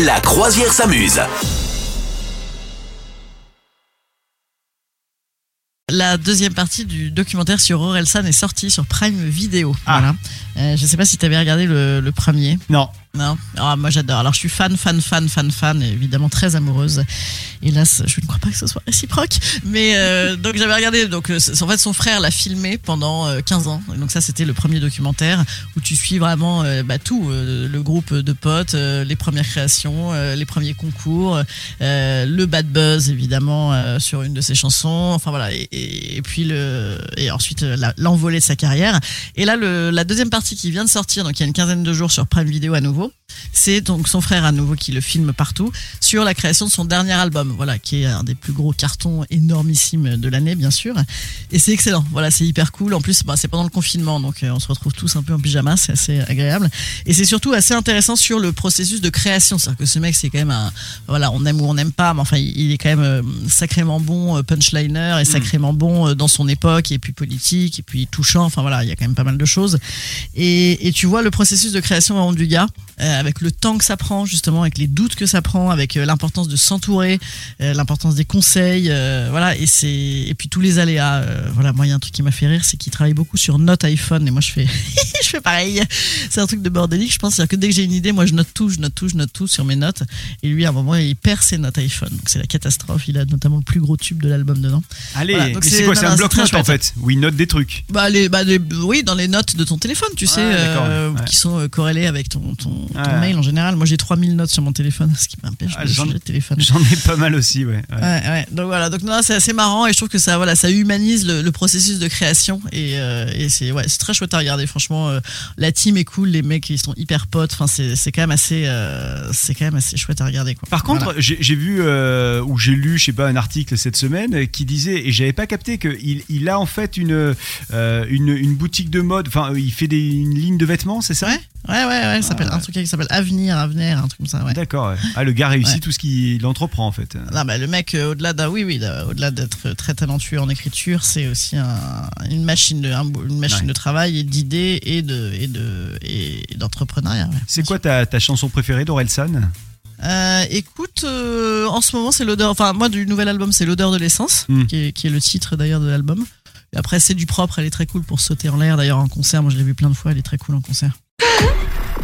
La croisière s'amuse. La deuxième partie du documentaire sur Orelsan est sortie sur Prime Video. Ah. Voilà. Euh, je sais pas si tu avais regardé le, le premier. Non. Non. Ah, moi j'adore. Alors je suis fan, fan, fan, fan, fan, et évidemment très amoureuse. Hélas, je ne crois pas que ce soit réciproque. Mais euh, donc j'avais regardé. Donc euh, en fait son frère l'a filmé pendant euh, 15 ans. Et donc ça c'était le premier documentaire où tu suis vraiment euh, bah, tout, euh, le groupe de potes, euh, les premières créations, euh, les premiers concours, euh, le bad buzz évidemment euh, sur une de ses chansons. Enfin voilà. Et, puis le et ensuite euh, l'envolée de sa carrière. Et là le, la deuxième partie qui vient de sortir, donc il y a une quinzaine de jours sur Prime Video à nouveau. example C'est donc son frère à nouveau qui le filme partout sur la création de son dernier album, voilà, qui est un des plus gros cartons énormissimes de l'année, bien sûr. Et c'est excellent, voilà, c'est hyper cool. En plus, bah, c'est pendant le confinement, donc euh, on se retrouve tous un peu en pyjama, c'est assez agréable. Et c'est surtout assez intéressant sur le processus de création, c'est-à-dire que ce mec, c'est quand même un, voilà, on aime ou on n'aime pas, mais enfin, il est quand même euh, sacrément bon euh, punchliner et sacrément bon dans son époque, et puis politique, et puis touchant. Enfin voilà, il y a quand même pas mal de choses. Et, et tu vois le processus de création vraiment du gars, euh, avec le temps que ça prend, justement, avec les doutes que ça prend, avec euh, l'importance de s'entourer, euh, l'importance des conseils, euh, voilà, et c'est et puis tous les aléas. euh, voilà, moi il y a un truc qui m'a fait rire, c'est qu'il travaille beaucoup sur Note iPhone, et moi je fais, je fais pareil. C'est un truc de bordélique, je pense, c'est-à-dire que dès que j'ai une idée, moi je note tout, je note tout, je note tout sur mes notes, et lui à un moment il perd ses notes iPhone, donc c'est la catastrophe. Il a notamment le plus gros tube de l'album dedans. Allez, Voilà, c'est- quoi C'est un bloc-notes en fait, où il note des trucs. Bah, les, bah les- oui, dans les notes de ton téléphone, tu sais, euh, ouais. qui sont corrélées avec ton, ton, ton Ouais. Mail en général. Moi, j'ai 3000 notes sur mon téléphone, ce qui m'empêche Ah, de changer de téléphone. J'en ai pas mal aussi, ouais. ouais. Ouais, ouais. Donc voilà, donc non, c'est assez marrant et je trouve que ça, voilà, ça humanise le, le processus de création et, euh, et c'est ouais, c'est très chouette à regarder. Franchement, euh, la team est cool, les mecs ils sont hyper potes. Enfin, c'est c'est quand même assez, euh, c'est quand même assez chouette à regarder quoi. Par contre, Voilà. j'ai vu ou j'ai lu, je sais pas, un article cette semaine qui disait, et j'avais pas capté qu'il il a en fait une, une une boutique de mode. Enfin, il fait des, une ligne de vêtements, c'est ça? Ouais, ouais, ouais, s'appelle Ah, un truc qui s'appelle Avenir, Avenir, un truc comme ça. Ouais. D'accord. ouais. Ah, le gars réussit tout ce qu'il entreprend en fait. Non, bah, le mec, euh, au-delà d'un, oui, oui, au-delà d'être très talentueux en écriture, c'est aussi un- une machine de, un- une machine de travail et d'idées et de, et de, et d'entrepreneuriat. C'est quoi ta, ta chanson préférée d'Orelsan? Euh, écoute, euh, en ce moment, c'est l'odeur. Enfin, moi, du nouvel album, c'est l'odeur de l'essence, Mm. qui, est, qui est le titre d'ailleurs de l'album. Après, c'est du propre. Elle est très cool pour sauter en l'air. D'ailleurs, en concert, moi, je l'ai vu plein de fois. Elle est très cool en concert.